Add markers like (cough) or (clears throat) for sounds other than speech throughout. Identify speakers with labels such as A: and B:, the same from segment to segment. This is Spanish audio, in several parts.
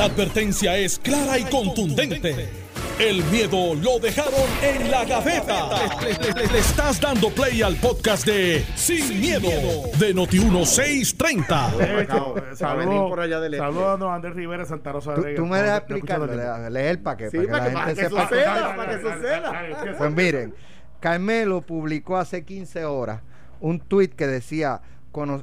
A: La advertencia es clara y contundente. El miedo lo dejaron en la gaveta. Le, le estás dando play al podcast de Sin, miedo, de Noti1630.
B: Saludos
C: Saludos a Andrés Rivera Santa Rosa
B: Tú,
C: de
B: tú me dejas explicar, leer para que,
D: Sí,
B: para que la gente sepa.
D: suceda, para que suceda.
B: Pues miren, Carmelo publicó hace 15 horas un tweet que decía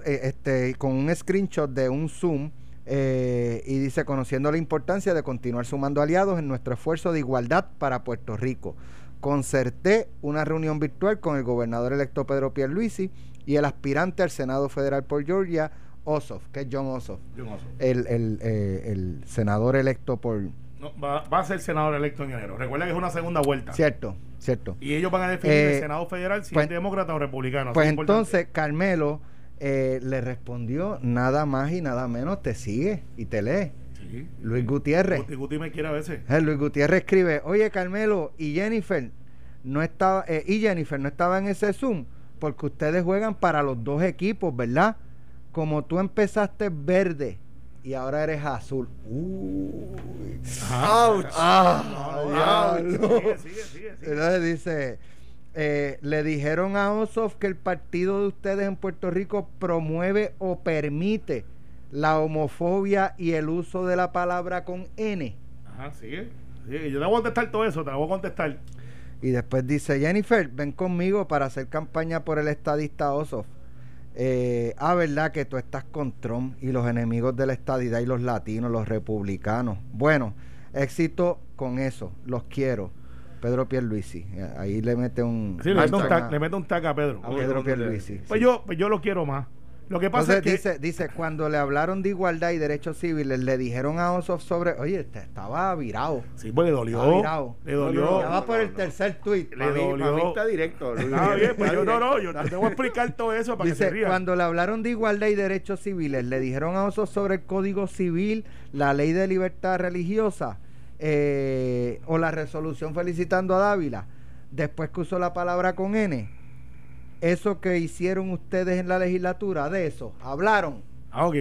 B: eh, este, con un screenshot de un Zoom eh, y dice conociendo la importancia de continuar sumando aliados en nuestro esfuerzo de igualdad para Puerto Rico. Concerté una reunión virtual con el gobernador electo Pedro Pierluisi y el aspirante al Senado Federal por Georgia, Ossoff, que es John Ossoff,
C: John Ossoff.
B: el, el, eh, el senador electo por...
C: No, va, va a ser senador electo en enero. Recuerda que es una segunda vuelta.
B: Cierto, cierto.
C: Y ellos van a definir
B: Eh,
C: el Senado Federal si
B: pues-
C: es demócrata o republicano.
B: Pues entonces Carmelo eh, le respondió nada más y nada menos, te sigue y te lee.
C: Sí.
B: Luis Gutiérrez.
C: Guti, Guti me quiere a veces.
B: Eh, Luis Gutiérrez escribe, oye Carmelo y Jennifer no estaba eh, y Jennifer no estaba en ese Zoom porque ustedes juegan para los dos equipos, ¿verdad? Como tú empezaste verde y ahora eres azul. Uy.
D: ¡Auch!
B: Ah,
C: sigue.
B: Entonces dice, eh, le dijeron a Ossoff que el partido de ustedes en Puerto Rico promueve o permite la homofobia y el uso de la palabra con N.
C: Ajá, sigue. sigue. Yo te voy a contestar todo eso, te voy a contestar.
B: Y después dice, Jennifer, ven conmigo para hacer campaña por el estadista Ossoff. Eh, ah, verdad que tú estás con Trump y los enemigos de la estadidad y los latinos, los republicanos. Bueno, éxito con eso, los quiero. Pedro Pierluisi, ahí le mete un...
C: Sí, le mete un,
B: hashtag
C: tac, le mete un tac a Pedro.
B: a Pedro Pierluisi.
C: Pues
B: sí.
C: yo, pues yo lo quiero más. Lo que pasa
B: Entonces
C: es que.
B: dice, dice, cuando le hablaron de igualdad y derechos civiles, le dijeron a Ossoff sobre, oye, este estaba virado.
C: Sí, pues le dolió.
B: Virado.
C: Le dolió.
B: Ya va por el tercer tweet.
C: Le
D: mí,
C: dolió.
D: está directo. (laughs)
C: Está bien, pues
D: Está
C: yo no, no, yo te voy a explicar todo eso para que se
B: Dice,
C: ría.
B: cuando le hablaron de igualdad y derechos civiles, le dijeron a Oso sobre el Código Civil, la ley de libertad religiosa eh, o la resolución felicitando a Dávila, después que usó la palabra con N, eso que hicieron ustedes en la legislatura, de eso, hablaron.
C: Ah, ok.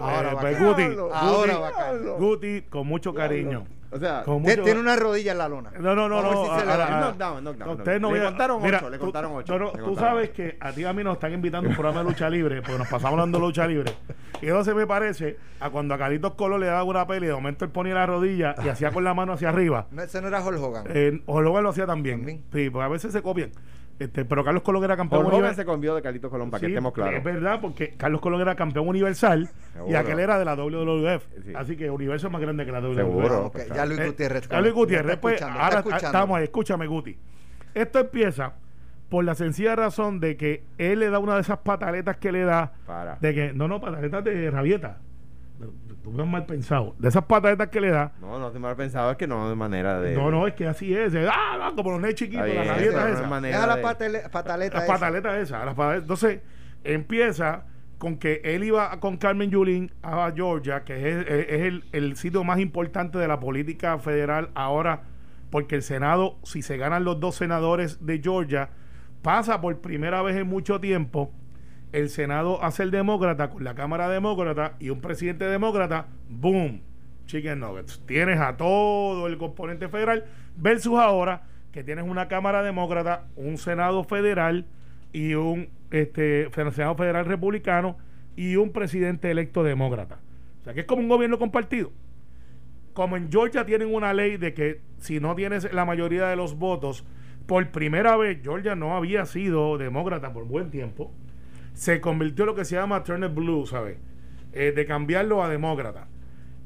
B: Ahora
C: Eh,
B: va
C: pues Guti.
B: Ahora
C: Guti. Guti, con mucho cariño.
D: O sea,
C: mucho-
B: Tiene una rodilla en la lona.
C: No, no, no, no. ustedes no
D: Le contaron
C: Mira,
D: ocho, le contaron ocho,
C: No, tú
D: contaron
C: sabes que a ti y a mí nos están invitando a un programa de lucha libre, porque nos pasamos hablando de lucha libre. Y eso se me parece a cuando a Carlitos Colón le daba una peli, de momento él ponía la rodilla y hacía con la mano hacia arriba. (laughs)
B: No, ese no era Hulk Hogan.
C: Eh, o Logan lo hacía también.
B: También.
C: Sí, porque a veces se copian. Este, pero Carlos Colón era campeón
D: Hogan
C: universal.
D: se convió de Carlitos Colón, para
C: Sí,
D: que estemos claros.
C: Es verdad, porque Carlos Colón era campeón universal y aquel era de la WWF.
D: Sí.
C: Así que Universo es más grande que la WWF.
D: Seguro.
B: Ok, ya Luis
C: Eh,
B: Gutiérrez.
C: ya Luis Gutiérrez, pues, ahora
B: escuchando.
C: estamos ahí, escúchame, Guti. Esto empieza por la sencilla razón de que él le da una de esas pataletas que le da,
D: Para.
C: de que, no, no, pataletas de rabieta. Tú me has mal pensado. De esas pataletas que le da,
D: No, no estoy mal pensado, es que no de manera de.
C: no, no, es que así es. es, ah, no, como los nenes chiquitos, las rabietas
D: no es
C: esas.
B: la patale- pataleta
C: Las
B: esa.
C: pataletas esas. Entonces, empieza con que él iba con Carmen Yulín a Georgia, que es, el, el sitio más importante de la política federal ahora, porque el Senado, si se ganan los dos senadores de Georgia, pasa por primera vez en mucho tiempo el Senado a ser demócrata con la Cámara Demócrata y un presidente demócrata, ¡boom! Chicken Nuggets. Tienes a todo el componente federal versus ahora que tienes una Cámara Demócrata, un Senado federal y un este, Senado federal republicano y un presidente electo demócrata. O sea que es como un gobierno compartido. Como en Georgia tienen una ley de que si no tienes la mayoría de los votos, por primera vez Georgia no había sido demócrata por buen tiempo, se convirtió en lo que se llama Turner Blue, ¿sabes? Eh, de cambiarlo a demócrata.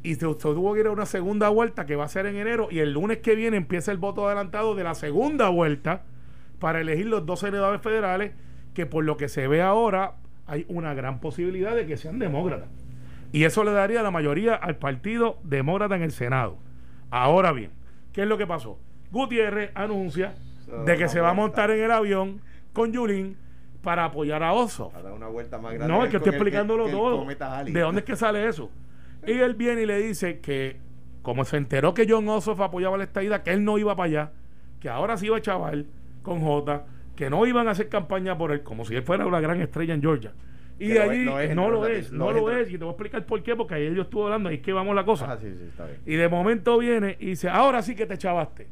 C: Y se, se tuvo que ir a una segunda vuelta que va a ser en enero y el lunes que viene empieza el voto adelantado de la segunda vuelta para elegir los dos senadores federales que por lo que se ve ahora hay una gran posibilidad de que sean demócratas. Y eso le daría la mayoría al partido demócrata en el Senado. Ahora bien, ¿qué es lo que pasó? Gutiérrez anuncia de que se va a montar en el avión con Yulín para apoyar a Oso.
D: A dar una vuelta más grande.
C: No, es que estoy explicándolo
D: que
C: todo. ¿De dónde es que sale eso? Y él viene y le dice que, como se enteró que John Ossoff apoyaba la estadía, que él no iba para allá, que ahora sí iba a chaval con J, que no iban a hacer campaña por él, como si él fuera una gran estrella en Georgia, Y de allí
D: es
C: no lo es, no lo es. Y te voy a explicar por qué, porque ayer yo estuve hablando, ahí es que vamos la cosa.
D: Ah, sí, sí, está bien.
C: Y de momento viene y dice, ahora sí que te chavaste.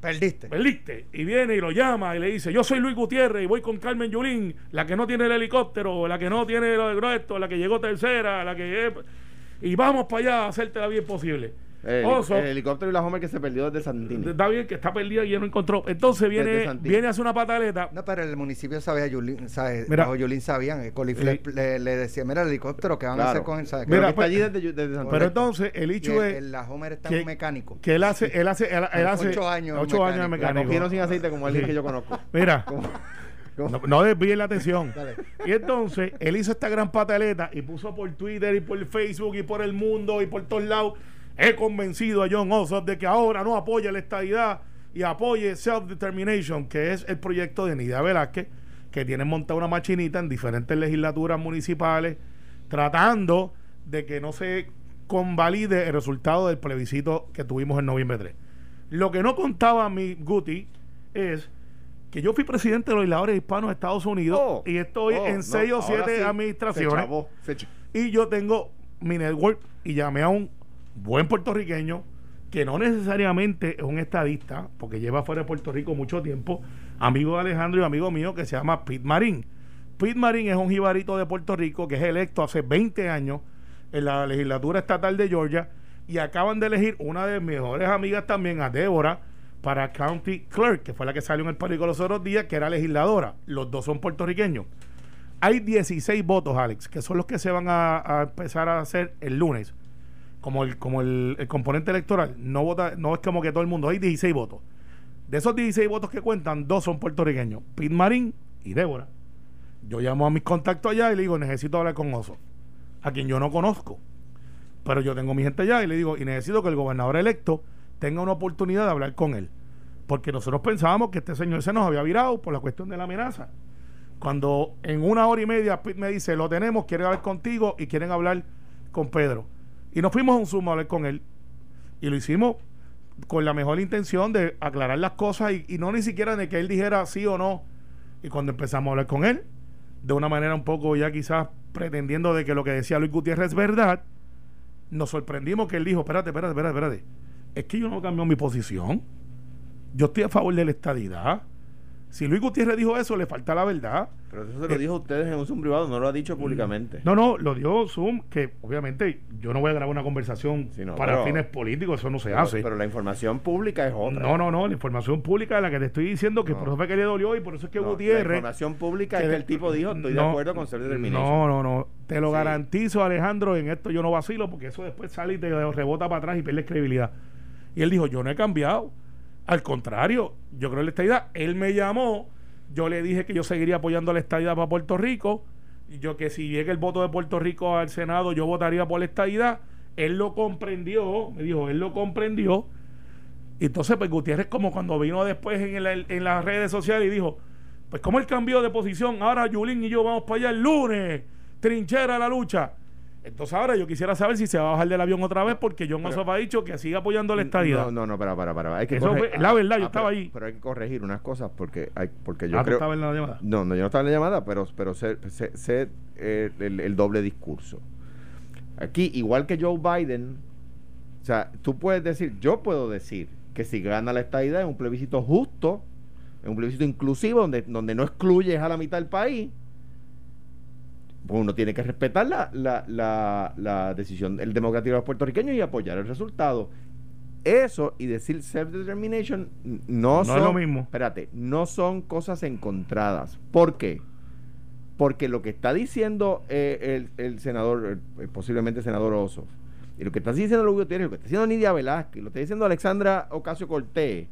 B: Perdiste.
C: Perdiste. Y viene y lo llama y le dice, yo soy Luis Gutiérrez y voy con Carmen Yulín, la que no tiene el helicóptero, la que no tiene lo de esto, la que llegó tercera, la que... Y vamos para allá a hacerte la bien posible.
D: El,
C: Oso,
D: el helicóptero y la Homer que se perdió desde Santini.
C: está bien que está perdida y ya no encontró. Entonces viene, viene a hacer una pataleta.
B: No, pero el municipio sabía, Yulín, sabe,
C: Mira.
B: bajo Yulín sabían, el Colifle
C: Sí.
B: le, le decía, mira el helicóptero que van a hacer con él,
C: Mira,
D: que está
C: pues-
D: allí desde, desde Santini.
C: Pero entonces el hecho es
B: el- la Homer está
C: que-
B: en mecánico.
C: que él hace, él hace, él, él hace
B: Ocho años
C: ocho años de
B: mecánico.
D: la
C: mecánico.
D: cogieron sin aceite como alguien que yo conozco. (laughs)
C: Mira, (laughs)
D: ¿Cómo?
C: no, no desvíen la atención. (laughs)
B: Dale.
C: Y entonces él hizo esta gran pataleta y puso por Twitter y por Facebook y por el mundo y por todos lados. He convencido a John Ossoff de que ahora no apoya la estadidad y apoye Self-Determination, que es el proyecto de Nidia Velázquez, que tiene montada una machinita en diferentes legislaturas municipales, tratando de que no se convalide el resultado del plebiscito que tuvimos en noviembre 3. Lo que no contaba mi Guti es que yo fui presidente de los legisladores hispanos de Estados Unidos
D: Oh,
C: y estoy
D: oh,
C: en
D: no,
C: seis o
D: ahora
C: siete
D: sí,
C: administraciones
D: Se chavó, se ch-
C: y yo tengo mi network y llamé a un buen puertorriqueño que no necesariamente es un estadista, porque lleva fuera de Puerto Rico mucho tiempo, amigo de Alejandro y amigo mío que se llama Pete Marín. Pete Marín es un jibarito de Puerto Rico que es electo hace 20 años en la legislatura estatal de Georgia y acaban de elegir una de mis mejores amigas también, a Débora, para County Clerk, que fue la que salió en el periódico los otros días, que era legisladora. Los dos son puertorriqueños. Hay 16 votos, Alex, que son los que se van a, a empezar a hacer el lunes. Como el, como el, componente electoral. No vota, no es como que todo el mundo. Hay 16 votos. De esos 16 votos que cuentan, dos son puertorriqueños. Pete Marín y Débora. Yo llamo a mis contactos allá y le digo, necesito hablar con Oso. A quien yo no conozco. Pero yo tengo mi gente allá y le digo, y necesito que el gobernador electo tenga una oportunidad de hablar con él. Porque nosotros pensábamos que este señor se nos había virado por la cuestión de la amenaza. Cuando en una hora y media Pete me dice, lo tenemos, quieren hablar contigo y quieren hablar con Pedro. Y nos fuimos a un Zoom a hablar con él. Y lo hicimos con la mejor intención de aclarar las cosas y, y no ni siquiera de que él dijera sí o no. Y cuando empezamos a hablar con él, de una manera un poco ya quizás pretendiendo de que lo que decía Luis Gutiérrez es verdad, nos sorprendimos que él dijo, espérate, espérate, espérate, espérate. Es que yo no cambio mi posición. Yo estoy a favor de la estadidad. Si Luis Gutiérrez dijo eso, le falta la verdad.
D: Pero eso se lo dijo a ustedes en un Zoom privado, no lo ha dicho públicamente.
C: Mm. No, no, lo dio Zoom, que obviamente yo no voy a grabar una conversación
D: Sí, no,
C: para
D: pero-
C: fines políticos, eso no se
D: pero,
C: hace.
D: pero la información pública es otra.
C: no, no, no, la información pública de la que te estoy diciendo, que
D: No.
C: por eso fue que le dolió y por eso es que
D: No, La
C: Gutiérrez...
D: información pública
C: que
D: es que el tipo dijo, estoy de acuerdo con Self Determination.
C: No, no, no. Te lo
D: Sí.
C: garantizo, Alejandro, en esto yo no vacilo, porque eso después sale y te rebota para atrás y pierde credibilidad. Y él dijo, yo no he cambiado. Al contrario, yo creo en la estadidad. Él me llamó, yo le dije que yo seguiría apoyando la estadidad para Puerto Rico, yo que si llega el voto de Puerto Rico al Senado, yo votaría por la estadidad. Él lo comprendió, me dijo, él lo comprendió. Entonces, pues Gutiérrez, como cuando vino después en, en las redes sociales y dijo, pues como él cambió de posición, ahora Yulín y yo vamos para allá el lunes, trinchera la lucha. Entonces ahora yo quisiera saber si se va a bajar del avión otra vez porque John
D: Pero-
C: Ossoff ha dicho que sigue apoyando la estadidad.
D: No, no, no, para, para, para. Hay que
C: Eso
D: corre-
C: fue- la verdad, yo
D: ah,
C: estaba
D: pero-
C: ahí.
D: Pero hay que corregir unas cosas porque hay, porque yo
C: Ah, ¿tú
D: creo.
C: estabas en la llamada?
D: No, no, yo no estaba en la llamada, pero, pero sé, sé- sé, eh, el, el doble discurso. Aquí, igual que Joe Biden, o sea, tú puedes decir, yo puedo decir que si gana la estadidad es un plebiscito justo, es un plebiscito inclusivo, donde, donde no excluyes a la mitad del país, pues uno tiene que respetar la, la, la, la decisión del democrático de los puertorriqueños y apoyar el resultado. Eso y decir self-determination no,
C: No
D: son,
C: es lo mismo.
D: Espérate, no son cosas encontradas. ¿Por qué? Porque lo que está diciendo eh, el, el senador, eh, posiblemente el senador Oso, y lo que está diciendo Luis Gutiérrez, lo que está diciendo Nidia Velázquez, lo que está diciendo Alexandra Ocasio Cortés,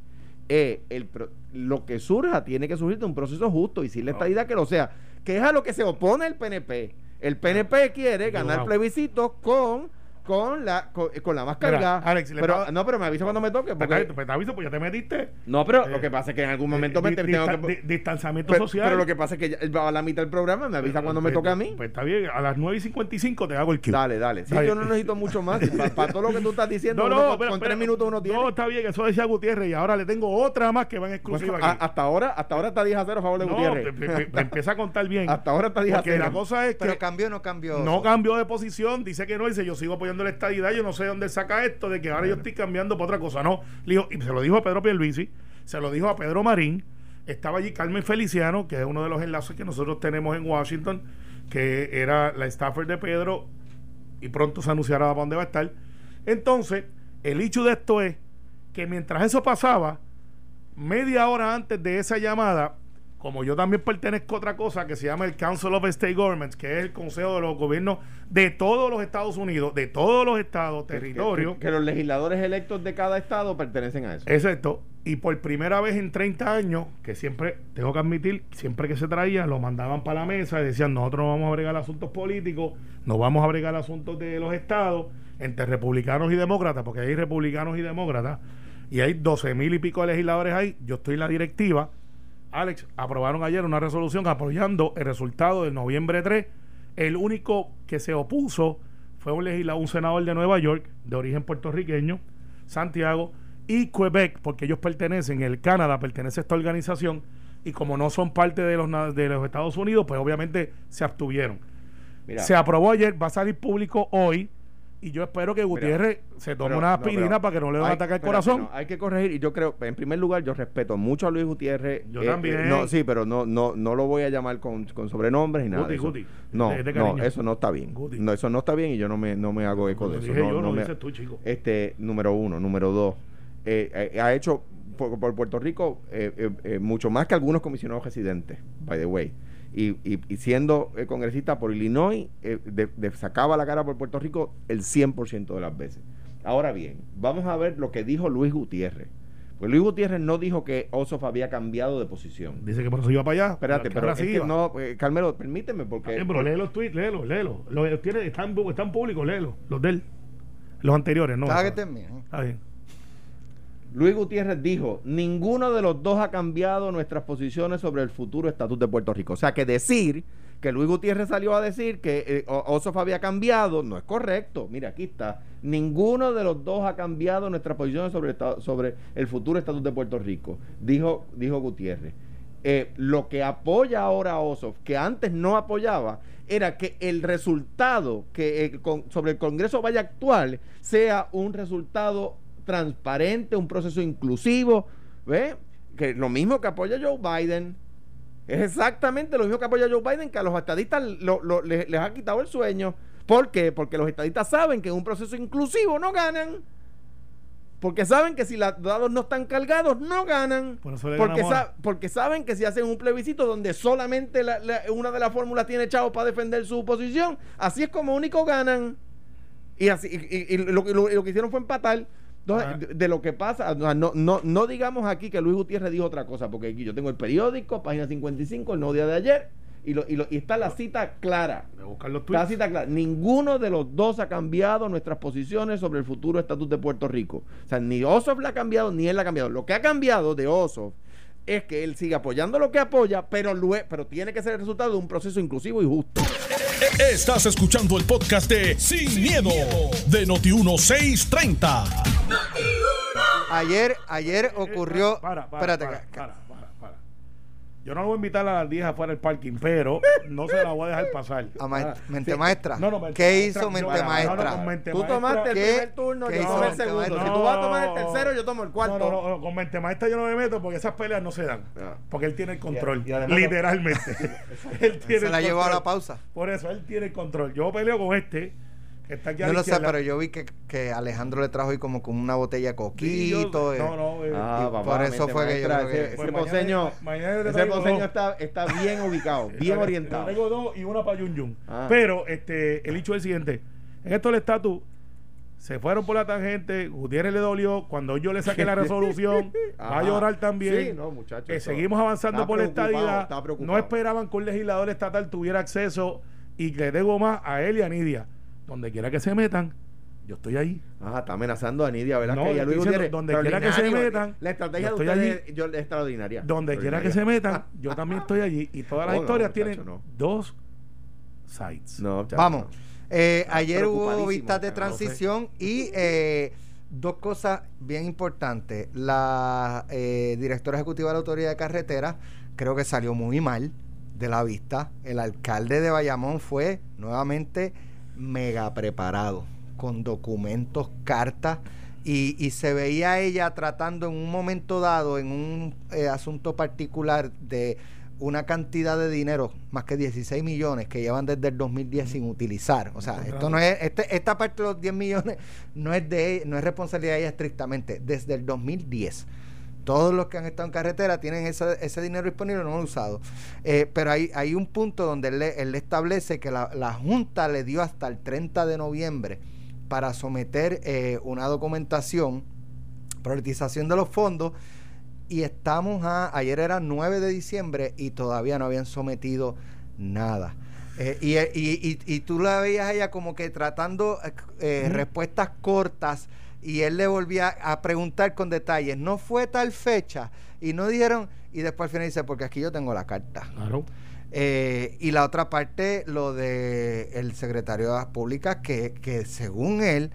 D: eh, el lo que surja tiene que surgir de un proceso justo y si la estadidad que lo sea, que es a lo que se opone el PNP. El PNP quiere ganar plebiscitos con con la con, con la más
C: Mira,
D: cargada.
C: Alex, le
D: pero, no, pero me avisa cuando me toque.
C: Pues,
D: Porque,
C: está- pues te aviso, pues ya te metiste.
D: no, pero
C: Eh,
D: lo que pasa es que en algún momento me
C: Di-
D: tengo
C: dista-
D: que.
C: di- distanciamiento
D: pero,
C: social.
D: pero lo que pasa es que ya- va a la mitad del programa, me avisa cuando me
C: Pues,
D: toque a mí.
C: Pues está bien, a las 9 y 55 te hago el cue.
D: Dale, dale. Sí,
C: Está
D: yo no necesito mucho más. (laughs) Para, todo lo que tú estás diciendo,
C: No,
D: con, tres minutos uno tiene.
C: No, está bien, eso decía Gutiérrez y ahora le tengo otra más que va en
D: Pues,
C: exclusiva
D: a- hasta ahora, hasta ahora está 10 a 0 a favor de
C: no,
D: Gutiérrez. (laughs)
C: empieza a contar bien.
D: Hasta ahora está 10 a
C: Porque
D: 0.
C: la cosa es que
B: Pero cambió o no cambió.
C: no cambió de posición, dice que no, dice yo sigo apoyando la estadidad, yo no sé dónde saca esto de que ahora yo estoy cambiando para otra cosa. No, le dijo- y se lo dijo a Pedro Pierluisi, se lo dijo a Pedro Marín, estaba allí Carmen Feliciano, que es uno de los enlaces que nosotros tenemos en Washington, que era la staffer de Pedro y pronto se anunciará para dónde va a estar. Entonces, el hecho de esto es que mientras eso pasaba, media hora antes de esa llamada, como yo también pertenezco a otra cosa que se llama el Council of State Governments, que es el consejo de los gobiernos de todos los Estados Unidos, de todos los estados, territorios,
D: Que, que los legisladores electos de cada estado pertenecen a eso.
C: Exacto. Y por primera vez en 30 años, que siempre, tengo que admitir, siempre que se traía, lo mandaban para la mesa y decían, nosotros no vamos a bregar asuntos políticos, no vamos a bregar asuntos de los estados, entre republicanos y demócratas, porque hay republicanos y demócratas, y hay 12 mil y pico de legisladores ahí, yo estoy en la directiva. Alex, aprobaron ayer una resolución apoyando el resultado del noviembre 3. El único que se opuso fue un legislador, un senador de Nueva York, de origen puertorriqueño, Santiago, y Quebec, porque ellos pertenecen, el Canadá pertenece a esta organización, y como no son parte de los, de los Estados Unidos, pues obviamente se abstuvieron.
D: Mira,
C: Se aprobó ayer, va a salir público hoy, y yo espero que Gutiérrez se tome
D: pero-
C: una aspirina para que no le
D: hay-
C: ataque al
D: espérate,
C: corazón.
D: no, hay que corregir y yo creo, en primer lugar, yo respeto mucho a Luis Gutiérrez.
C: Yo también.
D: no, sí, pero no, no, no lo voy a llamar con, con sobrenombres y nada.
C: Guti,
D: eso.
C: Guti,
D: No,
C: de- de
D: no, eso no está bien.
C: Guti.
D: No, eso no está bien y yo no me, no me hago eco de
C: Lo
D: eso.
C: dije yo,
D: no me-
C: dices tú, chico.
D: Este, número uno. Número dos. eh, eh, ha hecho por, por Puerto Rico eh, eh, eh, mucho más que algunos comisionados residentes, by the way. Y, y- y siendo eh, congresista por Illinois, eh, de- de- sacaba la cara por Puerto Rico el 100% de las veces. Ahora bien, vamos a ver lo que dijo Luis Gutiérrez. Pues Luis Gutiérrez no dijo que Osof había cambiado de posición.
C: Dice que por eso iba para allá.
D: Espérate, pero es que no, eh, Carmelo, permíteme porque...
C: bien, pero lee los tweets, léelo, léelo. Los, tiene, están, están públicos, léelo. Los de él. Los anteriores, no. Está bien.
D: Luis Gutiérrez dijo, ninguno de los dos ha cambiado nuestras posiciones sobre el futuro estatus de Puerto Rico. O sea, que decir que Luis Gutiérrez salió a decir que eh, Osof había cambiado no es correcto. Mira, aquí está. Ninguno de los dos ha cambiado nuestras posiciones sobre el, futuro estatus de Puerto Rico, dijo, dijo Gutiérrez. Eh, lo que apoya ahora a Osof, que antes no apoyaba, era que el resultado que con- sobre el Congreso vaya actual sea un resultado transparente, un proceso inclusivo, ¿ve? Que lo mismo que apoya Joe Biden. Es exactamente lo mismo que apoya Joe Biden, que a los estadistas lo- lo- les, les ha quitado el sueño. ¿Por qué? Porque los estadistas saben que en un proceso inclusivo no ganan. Porque saben que si los dados no están cargados, no ganan.
C: Por eso le
D: Porque,
C: ganamos
D: sa- porque saben que si hacen un plebiscito donde solamente la- la- una de las fórmulas tiene chavos para defender su posición, así es como único ganan. Y así y, y- y lo, lo que hicieron fue empatar. Entonces,
C: Ajá.
D: de, de lo que pasa, no, no, no digamos aquí que Luis Gutiérrez dijo otra cosa, porque aquí yo tengo el periódico, página 55, el nuevo día de ayer, y, lo, y, lo- y está la cita clara.
C: Los
D: Está la cita clara. Ninguno de los dos ha cambiado nuestras posiciones sobre el futuro estatus de Puerto Rico. O sea, ni Osof la ha cambiado, ni él la ha cambiado. Lo que ha cambiado de Osof es que él sigue apoyando lo que apoya, pero, lue- pero tiene que ser el resultado de un proceso inclusivo y justo.
A: Estás escuchando el podcast de Sin, miedo, de Noti1630.
B: Ayer, ayer
C: Eh,
B: ocurrió.
C: Para, para,
B: espérate,
C: para. Yo no lo voy a invitar a las 10 afuera del parking, pero no se la voy a dejar pasar.
B: a ma-
D: Ah,
B: mente
D: sí.
B: maestra.
C: No, no, mente
B: ¿Qué
C: maestra,
B: hizo
C: yo-
B: mente
C: no, no, no,
B: maestra?
C: con mente
D: Tú
C: maestra.
D: tomaste el
B: ¿Qué-
D: primer turno,
B: qué
D: yo
B: hizo
D: tomé el
B: Mente
D: segundo.
B: Maestra?
D: Si tú vas a tomar el tercero, yo tomo el cuarto.
C: No, no, no, con mente maestra yo no me meto porque esas peleas no se dan.
D: Ah.
C: Porque él tiene el control.
D: y además-
C: literalmente. (laughs) él tiene
B: Se
C: el
B: la llevó a
C: control.
B: la pausa.
C: Por eso, él tiene el control. Yo peleo con este, que está aquí
B: no sé,
C: izquierda.
B: pero yo vi que, que Alejandro le trajo ahí como con una botella de
C: Sí, yo-
B: coquito. eh.
C: No, no, eh,
D: Ah, papá,
B: por eso fue que yo creo que-
D: ese,
C: Pues
D: ese poseño,
C: mañana
D: ese poseño está, está bien ubicado, (laughs) bien orientado.
C: traigo dos y una para Yun Yun.
D: Ah.
C: Pero este, el hecho es el siguiente: en esto del estatus, se fueron por la tangente. Gutiérrez le dolió. Cuando yo le saqué la (laughs) resolución, va a llorar también.
D: Sí, no, muchacho,
C: Que
D: eso-
C: seguimos avanzando
D: está
C: por la
D: preocupado.
C: No esperaban que un legislador estatal tuviera acceso y le debo más a él y a Nidia. Donde quiera que se metan, Yo estoy ahí.
D: Ah, está amenazando a Nidia, ¿verdad?
C: No,
D: Luis Gutiérrez,
C: donde quiera que se metan,
D: La estrategia
C: yo
D: de ustedes yo, es extraordinaria.
C: Donde quiera que se
D: Extraordinaria.
C: metan, yo también estoy allí. Y todas las (laughs)
D: Oh,
C: historias tienen
D: no.
C: dos sites.
D: No, chacho,
B: Vamos.
D: no.
B: Eh, ayer hubo vistas de
D: cabrón, no sé.
B: transición y eh, dos cosas bien importantes. La eh, directora ejecutiva de la Autoridad de Carretera creo que salió muy mal de la vista. El alcalde de Bayamón fue nuevamente mega preparado, con documentos, cartas. Y, y se veía ella tratando en un momento dado, en un eh, asunto particular de una cantidad de dinero, más que 16 millones, que llevan desde el 2010 sin utilizar. O sea, esto no es, este, esta parte de los 10 millones no es de no es responsabilidad de ella estrictamente, desde el 2010. Todos los que han estado en carretera tienen ese, ese dinero disponible, no lo han usado. Eh, pero hay, hay un punto donde él él le establece que la, la Junta le dio hasta el 30 de noviembre para someter eh, una documentación, priorización de los fondos, y estamos a, ayer era 9 de diciembre y todavía no habían sometido nada. Eh, y, y, y, y tú la veías a ella como que tratando eh, respuestas cortas y él le volvía a preguntar con detalles, no fue tal fecha y no dijeron, y después al final dice, porque aquí yo tengo la carta.
C: Claro.
B: Eh, y la otra parte, lo de el secretario de las públicas, que, que según él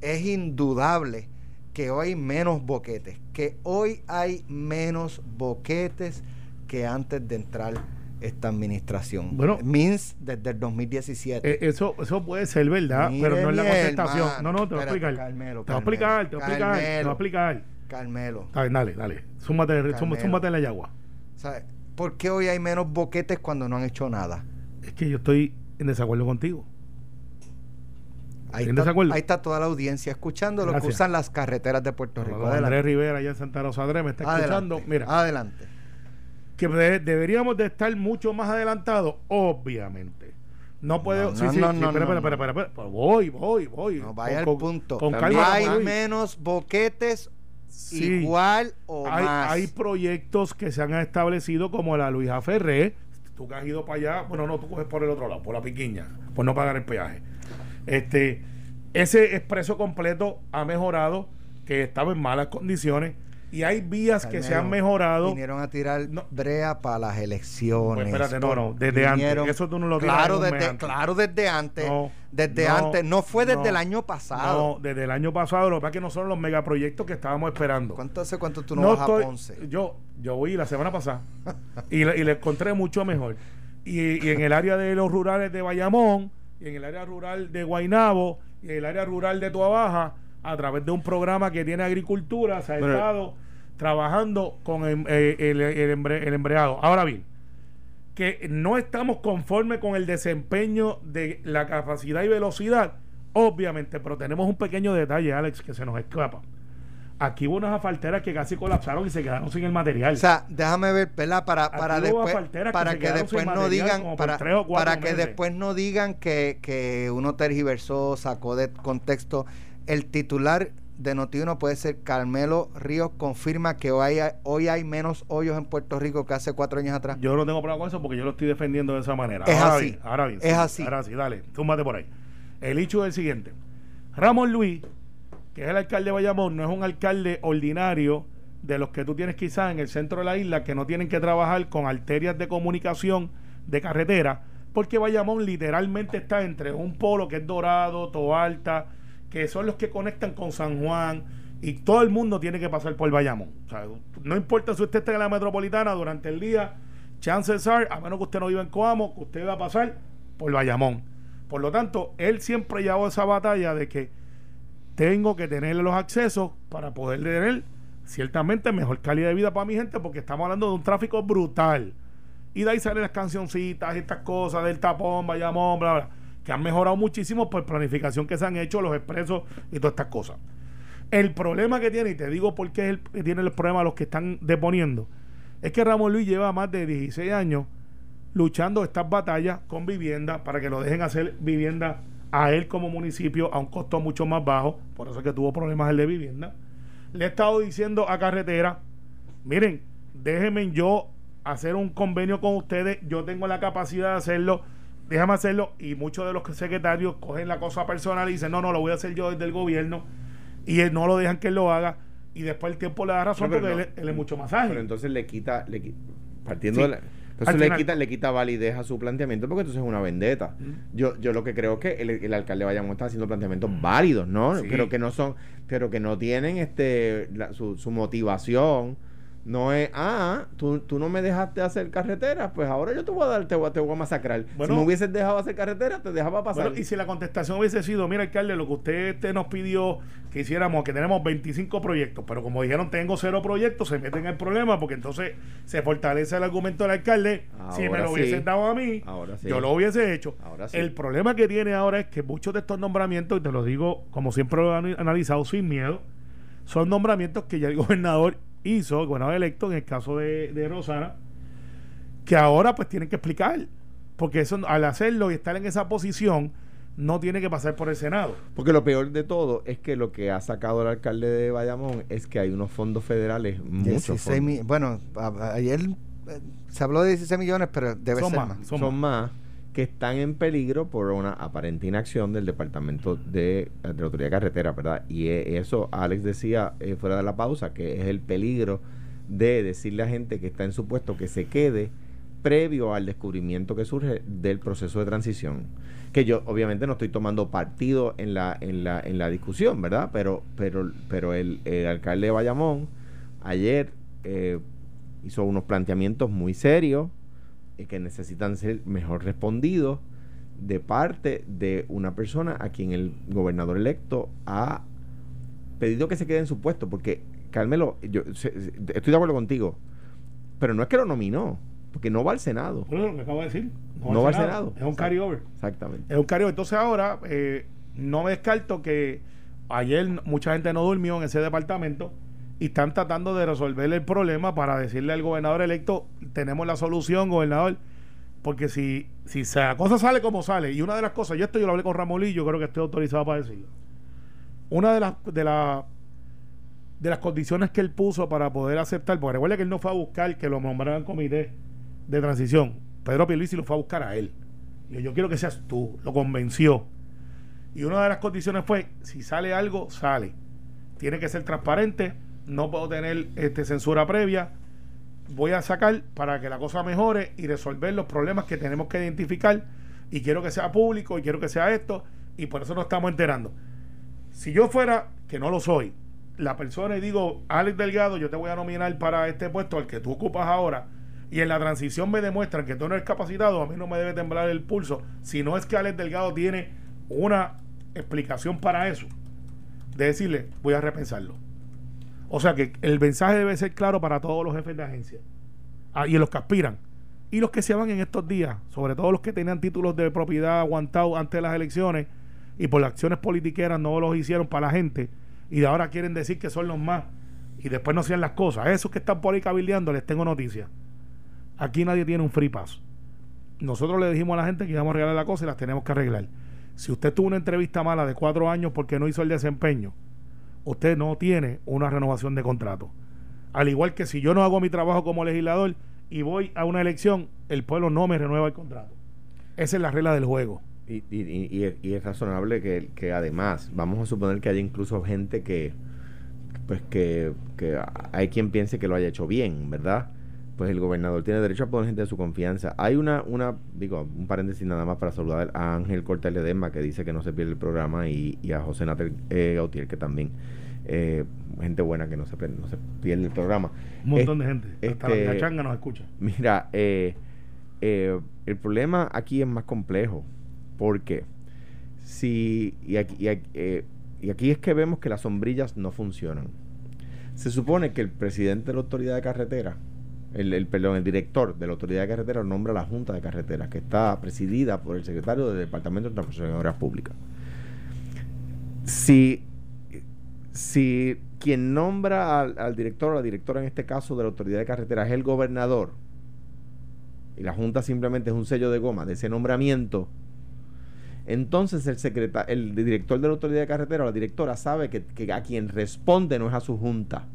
B: es indudable que hoy hay menos boquetes, que hoy hay menos boquetes que antes de entrar esta administración.
C: Bueno.
B: Mins desde el 2017.
C: Eh, eso, eso puede ser verdad,
B: Mire,
C: pero no es la contestación.
B: hermano.
C: No, no, te voy a explicar.
B: Carmelo,
C: te voy a explicar, te voy a explicar, te voy a explicar.
B: Carmelo,
C: Dale, dale, dale. Súmate, súmate, la yagua.
B: ¿sabe? ¿por qué hoy hay menos boquetes cuando no han hecho nada?
C: Es que yo estoy en desacuerdo contigo.
B: Ahí
C: ¿En
B: está, ahí está toda la audiencia escuchando lo que usan las carreteras de Puerto Rico. Adelante.
C: Andrés Rivera allá en Santa Rosa Andrés me está escuchando. Mira,
B: Adelante.
C: Que de- deberíamos de estar mucho más adelantados, obviamente. No puedo.
B: No,
C: sí,
B: no,
C: sí,
B: no,
C: sí,
B: no,
C: espera,
B: no,
C: espera, espera, espera. Voy, voy, voy.
B: No vaya
C: Con-
B: al punto.
C: Con, calma,
B: hay
C: voy.
B: menos boquetes
C: Sí.
B: igual o
C: hay,
B: más.
C: hay proyectos que se han establecido como la Luisa Ferré. Tú que has ido para allá, bueno, no, tú coges por el otro lado, por la piquiña, por no pagar el peaje. Este, ese expreso completo ha mejorado, que estaba en malas condiciones, y hay vías que se han mejorado.
B: Vinieron a tirar
C: No.
B: brea para las elecciones.
C: Pues espérate, no, no, desde antes. Eso tú no lo
B: claro, desde,
C: antes.
B: claro, desde antes.
C: No,
B: desde
C: no,
B: antes. No fue desde el año pasado.
C: No, desde el año pasado, lo que pasa es que no son los megaproyectos que estábamos esperando.
B: ¿Cuánto hace cuánto tú no, vas
C: estoy-
B: a Ponce?
C: Yo, yo voy la semana pasada y, le, y le encontré mucho mejor. Y, y en el área de los rurales de Bayamón, y en el área rural de Guainabo, y en el área rural de Tuabaja, a través de un programa que tiene agricultura, se ha estado trabajando con eh, el, el empre- el embreado. Ahora bien, que no estamos conformes con el desempeño de la capacidad y velocidad, obviamente, pero tenemos un pequeño detalle, Alex, que se nos escapa. Aquí hubo unas asfalteras que casi colapsaron y se quedaron sin el material.
B: O sea, déjame ver, ¿verdad? Para, para después,
C: que
B: para que
C: quedaron
B: después no digan, para, para que
C: meses.
B: después no digan que, que uno tergiversó, sacó de contexto. El titular de Notiuno puede ser Carmelo Ríos confirma que hoy hay, hoy hay menos hoyos en Puerto Rico que hace cuatro años atrás.
C: Yo no tengo problema con eso porque yo lo estoy defendiendo de esa manera.
B: Es
C: ahora
B: así.
C: bien, ahora bien.
B: Es
C: sí,
B: así.
C: Ahora sí, dale, túmbate por ahí. El hecho es el siguiente. Ramón Luis, que es el alcalde de Bayamón, no es un alcalde ordinario de los que tú tienes quizás en el centro de la isla que no tienen que trabajar con arterias de comunicación de carretera, porque Bayamón literalmente está entre un polo que es Dorado, Toalta, que son los que conectan con San Juan, y todo el mundo tiene que pasar por Bayamón. O sea, no importa si usted está en la metropolitana durante el día, chances are, a menos que usted no viva en Coamo, que usted va a pasar por Bayamón. Por lo tanto, él siempre llevó esa batalla de que tengo que tener los accesos para poder tener ciertamente mejor calidad de vida para mi gente, porque estamos hablando de un tráfico brutal. Y de ahí salen las cancioncitas, estas cosas del tapón, Bayamón, bla, bla, que han mejorado muchísimo por planificación que se han hecho, los expresos y todas estas cosas. El problema que tiene, y te digo por qué es el, tiene el problema los que están deponiendo, es que Ramón Luis lleva más de 16 años luchando estas batallas con vivienda para que lo dejen hacer vivienda a él como municipio a un costo mucho más bajo, por eso es que tuvo problemas el de vivienda. Le he estado diciendo a carretera, miren, déjenme yo hacer un convenio con ustedes, yo tengo la capacidad de hacerlo, déjame hacerlo. Y muchos de los secretarios cogen la cosa personal y dicen, no, no, lo voy a hacer yo desde el gobierno. Y no lo dejan que él lo haga. Y después el tiempo le da razón porque él, es mucho más ágil.
D: Pero entonces le quita, le, partiendo de la, entonces le quita, le quita validez a su planteamiento porque entonces es una vendetta. Yo, yo lo que creo es que el, el alcalde Bayamón está haciendo planteamientos válidos, ¿no? Pero que no son, pero que no tienen este su, su motivación no es, ah, tú, tú no me dejaste hacer carretera, pues ahora yo te voy a dar, te voy, te voy a masacrar. si me hubieses dejado hacer carretera, te dejaba pasar.
C: y si la contestación hubiese sido, mira, alcalde, lo que usted este nos pidió que hiciéramos, que tenemos 25 proyectos, pero como dijeron, tengo cero proyectos, se meten en el problema, porque entonces se fortalece el argumento del alcalde. si me lo hubiesen dado a mí, yo lo hubiese hecho. El problema que tiene ahora es que muchos de estos nombramientos, y te lo digo como siempre lo he analizado sin miedo, son nombramientos que ya el gobernador hizo, el gobernador electo, en el caso de, de Rosana, que ahora pues tienen que explicar, porque eso al hacerlo y estar en esa posición, no tiene que pasar por el Senado.
D: Porque lo peor de todo es que lo que ha sacado el alcalde de Bayamón es que hay unos fondos federales, muchos fondos.
B: bueno, ayer eh, se habló de 16 millones, pero debe ser más.
D: Son, más que están en peligro por una aparente inacción del Departamento de, la Autoridad de Carretera, ¿verdad? Y e, eso Alex decía eh, fuera de la pausa, que es el peligro de decirle a gente que está en su puesto que se quede previo al descubrimiento que surge del proceso de transición. Que yo obviamente no estoy tomando partido en la, en la, en la discusión, ¿verdad? Pero, pero, pero el, alcalde de Bayamón ayer eh, hizo unos planteamientos muy serios que necesitan ser mejor respondidos de parte de una persona a quien el gobernador electo ha pedido que se quede en su puesto, porque Carmelo, yo estoy de acuerdo contigo, pero no es que lo nominó, porque no va al Senado.
C: Es lo que acabo de decir.
D: No, va al Senado.
C: Es un carryover.
D: Exactamente.
C: Es un carryover. Entonces ahora eh, no me descarto que ayer mucha gente no durmió en ese departamento y están tratando de resolver el problema para decirle al gobernador electo, tenemos la solución, gobernador, porque si, si la cosa sale como sale, y una de las cosas, yo esto yo lo hablé con yo creo que estoy autorizado para decirlo. Una de las de la, de las condiciones que él puso para poder aceptar, porque recuerda que él no fue a buscar que lo nombraran comité de transición. Pedro Pierluisi lo fue a buscar a él. Y yo quiero que seas tú, lo convenció. Y una de las condiciones fue, si sale algo, sale. Tiene que ser transparente, no puedo tener este, censura previa. Voy a sacar para que la cosa mejore y resolver los problemas que tenemos que identificar. Y quiero que sea público y quiero que sea esto. Y por eso nos estamos enterando. Si yo fuera, que no lo soy, la persona y digo, Alex Delgado, yo te voy a nominar para este puesto, al que tú ocupas ahora, y en la transición me demuestran que tú no eres capacitado, a mí no me debe temblar el pulso, si no es que Alex Delgado tiene una explicación para eso, de decirle, voy a repensarlo. O sea que el mensaje debe ser claro para todos los jefes de agencia ah, y los que aspiran. Y los que se van en estos días, sobre todo los que tenían títulos de propiedad aguantados antes de las elecciones y por las acciones politiqueras no los hicieron para la gente y de ahora quieren decir que son los más y después no hacían las cosas. Esos que están por ahí cabildeando, les tengo noticias. Aquí nadie tiene un free pass. Nosotros le dijimos a la gente que íbamos a regalar la cosa y las tenemos que arreglar. Si usted tuvo una entrevista mala de cuatro años porque no hizo el desempeño, usted no tiene una renovación de contrato. Al igual que si yo no hago mi trabajo como legislador y voy a una elección, el pueblo no me renueva el contrato. Esa es la regla del juego.
D: Y, y, es razonable que, además, vamos a suponer que haya incluso gente que, pues que hay quien piense que lo haya hecho bien, ¿verdad? Pues el gobernador tiene derecho a poner gente de su confianza. Hay una, una digo, un paréntesis nada más para saludar a Ángel Cortés que dice que no se pierde el programa, y, a José Natel eh, Gautier, que también eh, gente buena que no se, no se pierde el programa.
C: Un montón de gente.
D: Hasta la
C: este, changa nos escucha.
D: Mira, eh, el problema aquí es más complejo. Porque si. Y aquí, y, y aquí es que vemos que las sombrillas no funcionan. Se supone que el presidente de la autoridad de carretera, el, el, el director de la autoridad de carretera nombra la Junta de Carreteras, que está presidida por el secretario del Departamento de Transportación y Obras Públicas. Si si quien nombra al, director o la directora, en este caso de la autoridad de carretera, es el gobernador, y la Junta simplemente es un sello de goma de ese nombramiento, entonces el, secretario, el director de la autoridad de carretera o la directora sabe que, que, a quien responde no es a su junta,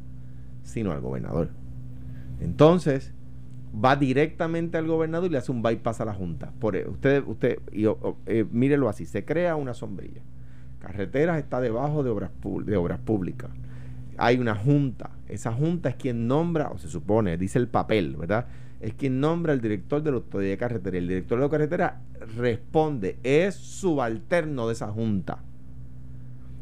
D: sino al gobernador. Entonces, va directamente al gobernador y le hace un bypass a la Junta. Por, e, usted, usted, y, eh, mírelo así, se crea una sombrilla. Carreteras está debajo de obras, de obras públicas. Hay una junta. Esa junta es quien nombra, o se supone, dice el papel, ¿verdad? Es quien nombra al director de la autoridad de carretera. El director de la carretera responde, es subalterno de esa junta.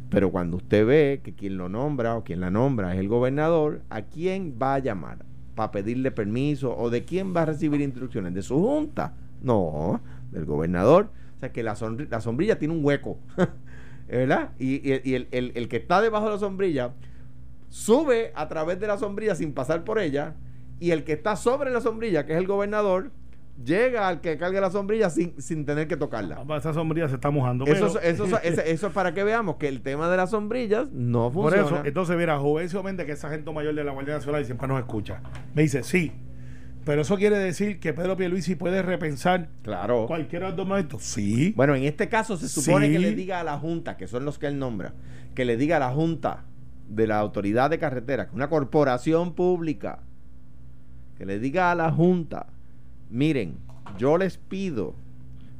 D: Pero cuando usted ve que quien lo nombra o quien la nombra es el gobernador, ¿a quién va a llamar? ¿Para pedirle permiso? ¿O de quién va a recibir instrucciones? ¿De su junta? No, del gobernador. O sea que la, la sombrilla tiene un hueco, (laughs) ¿verdad? Y, el, el que está debajo de la sombrilla sube a través de la sombrilla sin pasar por ella. Y el que está sobre la sombrilla, que es el gobernador, llega al que cargue la sombrilla sin, sin tener que tocarla.
C: Ah, esa sombrilla se está mojando.
D: Eso, eso, (laughs) eso, es para que veamos que el tema de las sombrillas no funciona. Por eso,
C: entonces, mira, Juvencio Méndez, que es agente mayor de la Guardia Nacional y siempre nos escucha, me dice, sí, pero eso quiere decir que Pedro Pierluisi puede repensar
D: claro.
C: cualquier de Sí.
D: Bueno, en este caso se supone que le diga a la Junta, que son los que él nombra, que le diga a la Junta de la Autoridad de Carretera, que una corporación pública, que le diga a la Junta, miren, yo les pido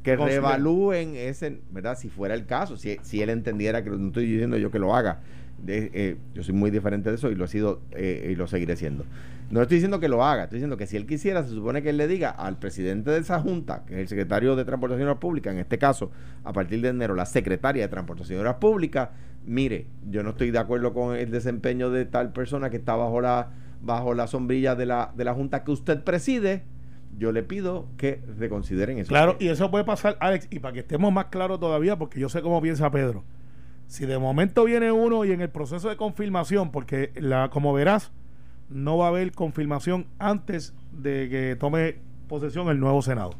D: que reevalúen ese, ¿verdad? Si fuera el caso, si, si él entendiera que no estoy diciendo yo que lo haga, eh, yo soy muy diferente de eso y lo he sido eh, y lo seguiré siendo. No estoy diciendo que lo haga, estoy diciendo que si él quisiera, se supone que él le diga al presidente de esa junta, que es el secretario de Transportación Pública, en este caso, a partir de enero, la secretaria de Transportación Pública, mire, yo no estoy de acuerdo con el desempeño de tal persona que está bajo la, bajo la sombrilla de la, de la junta que usted preside, yo le pido que reconsideren eso.
C: Claro, y eso puede pasar, Alex, y para que estemos más claros todavía, porque yo sé cómo piensa Pedro. Si de momento viene uno y en el proceso de confirmación, porque la, como verás, no va a haber confirmación antes de que tome posesión el nuevo Senado.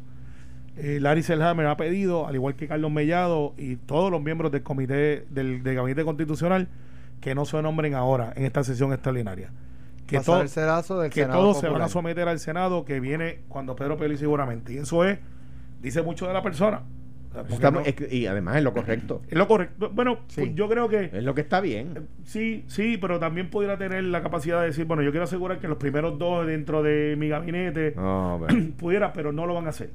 C: Eh, Larry Selhammer ha pedido, al igual que Carlos Mellado y todos los miembros del comité del, del gabinete constitucional, que no se nombren ahora en esta sesión extraordinaria que, todo, que todos se van a someter al Senado que viene cuando Pedro Pérez seguramente. Y eso es, dice mucho de la persona.
D: y además es lo correcto.
C: Es lo correcto. Bueno, pues yo creo que.
D: Es lo que está bien. Eh,
C: sí, sí, pero también pudiera tener la capacidad de decir, bueno, yo quiero asegurar que los primeros dos dentro de mi gabinete (clears throat) pudiera, pero no lo van a hacer.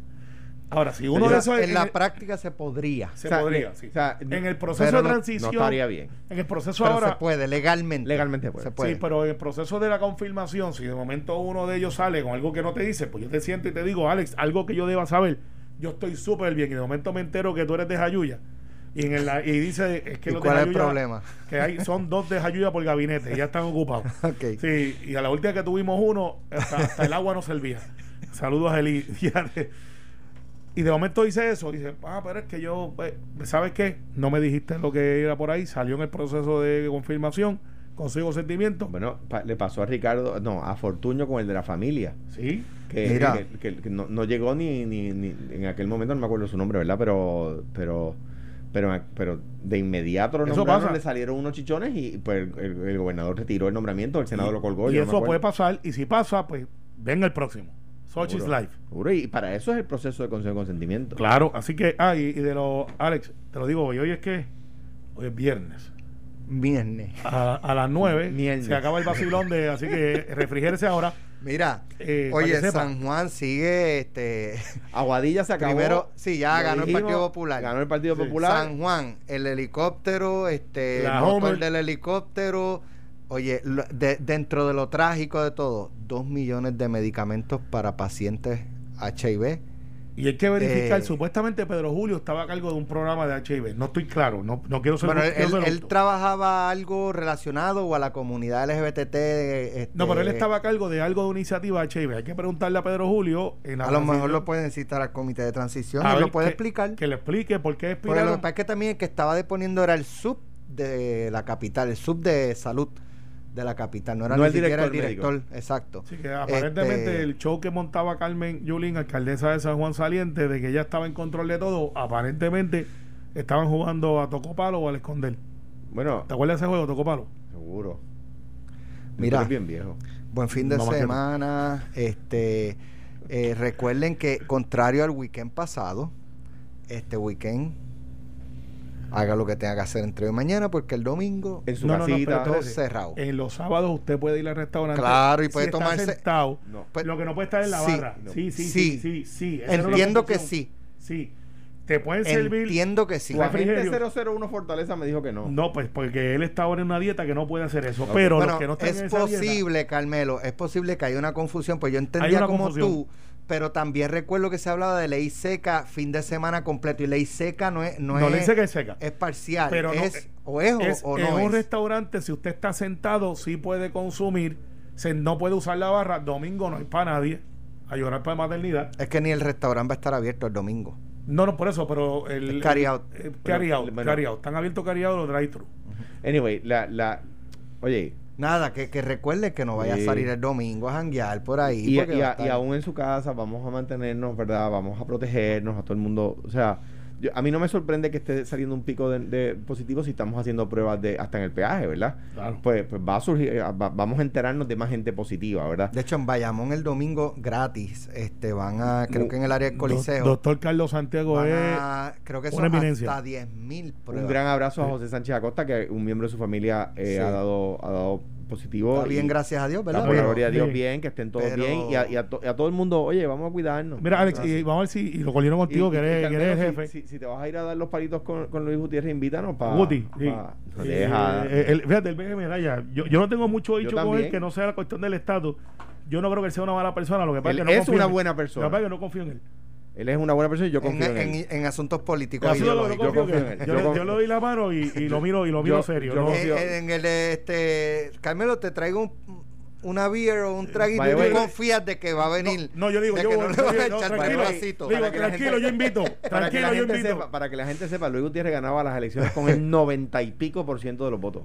C: Ahora, si uno de esos.
B: En la práctica se podría.
C: Se podría, sí. en el proceso de transición.
D: No, estaría bien.
C: En el proceso ahora.
B: Se puede, legalmente.
D: Legalmente puede. Se puede.
C: Sí, pero en el proceso de la confirmación, si de momento uno de ellos sale con algo que no te dice, pues yo te siento y te digo, Alex, algo que yo deba saber. Yo estoy súper bien y de momento me entero que tú eres de Jayuya. Y, en el, y dice es que
B: los cuál es el problema?
C: que hay son dos de Jayuya por gabinete y ya están ocupados (laughs)
B: okay.
C: sí y a la última que tuvimos uno hasta, el agua no servía saludos a Eli (laughs) Y de momento dice eso, dice, ah, pero es que yo, pues, ¿sabes qué? No me dijiste lo que era por ahí, salió en el proceso de confirmación, consigo sentimiento.
D: Bueno, le pasó a Ricardo, no, a Fortuño con el de la familia.
C: Sí.
D: Que, que, no, llegó ni, ni, en aquel momento, no me acuerdo su nombre, ¿verdad? Pero, pero, pero, pero de inmediato lo nombraron, le salieron unos chichones y pues el, gobernador retiró el nombramiento, el Senado lo colgó.
C: Y eso puede pasar, y si pasa, pues venga el próximo. Sochi's Life.
D: y para eso es el proceso de consejo de consentimiento.
C: Claro, así que, ah, y, de lo, Alex, te lo digo hoy, hoy es que, hoy es viernes.
B: Viernes.
C: A, las 9 (laughs) se acaba el vacilón de, así que (laughs) refrigérese ahora.
B: Mira, eh, oye, San Juan sigue este (laughs)
D: Aguadilla se acabó. Primero,
B: sí, ya ganó el Partido Popular.
D: Ganó el Partido Popular.
B: San Juan, el helicóptero, este, el motor del helicóptero, Oye, dentro de lo trágico de todo, dos millones de medicamentos para pacientes HIV.
C: Y hay que verificar, eh, supuestamente Pedro Julio estaba a cargo de un programa de HIV. No estoy claro, no, no quiero ser...
B: Bueno, él, trabajaba algo relacionado o a la comunidad LGBT. Este,
C: no, pero él estaba a cargo de algo de iniciativa HIV. Hay que preguntarle a Pedro Julio.
B: a lo mejor lo pueden citar al comité de transición. y lo puede explicar.
C: Que le explique por qué
B: Porque lo que pasa es que también el que estaba deponiendo era el sub de la capital, el sub de salud de la capital, no era ni el siquiera director, el director, exacto.
C: Sí, que aparentemente este, el show que montaba Carmen Yulín, alcaldesa de San Juan Saliente, de que ella estaba en control de todo, aparentemente estaban jugando a Tocopalo o al esconder.
D: Bueno,
C: ¿te acuerdas de ese juego, Tocopalo?
D: Seguro.
B: Mira,
D: bien viejo.
B: Buen fin de semana. Este, eh, recuerden que contrario al weekend pasado, este weekend haga lo que tenga que hacer entre hoy y mañana, porque el domingo
D: En su
C: No,
B: todo cerrado.
C: En los sábados usted puede ir al restaurante.
B: Claro, y
C: si
B: puede
C: está
B: tomarse-
C: sentado.
D: No.
B: Pues-
C: lo que no puede estar en la
B: Sí,
C: barra.
D: no.
C: Sí, sí,
B: Sí.
C: sí, sí, la
B: Entiendo que sí.
C: Sí. Te pueden servir.
B: Entiendo que sí.
D: Agente
C: refrigerio.
D: 001 Fortaleza me dijo que no.
C: No, pues porque él está ahora en una dieta que no puede hacer eso. Pero
B: Bueno,
C: los que no están en
B: es
C: dieta-
B: posible, Carmelo, es posible que haya una confusión, pues yo entendía como
C: confusión.
B: tú, pero también recuerdo que se hablaba de ley seca fin de semana completo y ley seca no es no,
C: No
B: es,
C: le dice que es seca.
B: es parcial,
C: Pero no,
B: es
C: eh,
B: o es, o-
C: es,
B: o
C: en
B: no
C: un
B: es.
C: restaurante, si usted está sentado, sí puede consumir. Se, no puede usar la barra. Domingo no hay para nadie. A llorar para maternidad.
B: Es que ni el restaurante va a estar abierto el domingo.
C: No, no, por eso, pero el.
B: Es carry out.
C: el- eh, carry out, carry out. Están abiertos carry out los drive-thru.
D: Anyway, la, la, oye,
B: Nada, que, que recuerde que no vaya
D: Sí.
B: a salir el domingo a janguear por ahí.
D: y, y
B: a
D: y aún en su casa vamos a mantenernos, ¿verdad? Vamos a protegernos a todo el mundo. O sea, yo- a mí no me sorprende que esté saliendo un pico de, de positivos si estamos haciendo pruebas de hasta en el peaje, ¿verdad?
C: Claro.
D: Pues, pues va a surgir, eh, va- vamos a enterarnos de más gente positiva, ¿verdad?
B: De hecho, en Bayamón el domingo gratis, este van a, creo
D: Mu-
B: que en el área del Coliseo,
C: Do- Doctor Carlos Santiago
B: van
C: es.
B: a- creo que
C: una
B: son
C: eminencia.
B: hasta 10 mil pruebas.
D: Un gran abrazo a José Sánchez Acosta, que un miembro de su familia eh,
B: Sí.
D: ha dado ha dado positivo.
B: Está bien,
D: y-
B: gracias a Dios, ¿verdad?
D: por la
B: Pero-
D: gloria a Dios, bien, que estén todos
B: Pero-
D: bien. Y a, y a to- y a todo el mundo, oye, vamos a cuidarnos.
C: Mira, Alex, y vamos a ver si y lo colieron contigo,
D: Y-
C: que eres,
D: y
C: que eres el jefe.
D: Si, si- si te vas a ir a dar los palitos con, con Luis Gutiérrez, invítanos para.
C: Guti, sí.
D: no deja.
C: eh, el- fíjate, el BG medalla. Yo, yo no tengo mucho dicho con él que no sea la cuestión del estatus. Yo no creo que él sea una mala persona. Lo que pasa
D: Él
C: es que no
D: es
C: confío
D: una
C: en él.
D: buena persona.
C: Lo que pasa es que no confío en él.
D: Él es una buena persona y yo confío en,
B: en-
D: él.
B: en asuntos políticos.
C: Así yo, no
B: ideológicos.
C: confío
D: confío
C: en
D: en
C: él.
D: él.
C: Yo,
D: Yo
C: le-
D: confío-
C: yo le doy la mano y, y lo miro y lo miro
D: Yo-
C: serio.
D: yo
C: ¿no?
B: Eh, en el este Carmelo te traigo un, una beer o un traguito y tú confías de que va a venir.
C: No, yo digo, yo,
B: que no le a
C: digo,
B: echar
C: tranquilo,
B: vasito.
C: digo, tranquilo,
D: gente-
C: yo invito. (laughs)
D: Para que,
C: Tranquilo,
D: la
C: yo
D: gente
C: invito.
D: sepa, para que la gente sepa, Luis Gutiérrez ganaba las elecciones con el noventa y pico por ciento de los votos.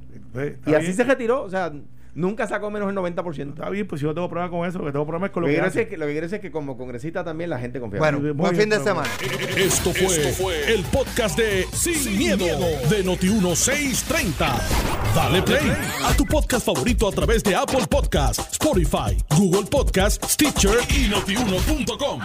D: Y así
C: bien.
D: se retiró, o sea, nunca sacó menos del 90%.
C: Está bien, pues yo no tengo problema con eso. Lo que tengo problema es con
D: Lo
C: lo
D: que,
C: que
D: quiero decir
C: hace.
D: es que, lo que quiero decir es que como congresista también la gente confía.
B: Bueno, buen fin de
C: muy bien.
B: semana.
A: Esto fue, el podcast de Sin, miedo, de Noti1630. Dale play a tu podcast favorito a través de Apple Podcasts, Spotify, Google Podcasts, Stitcher y notiuno.com.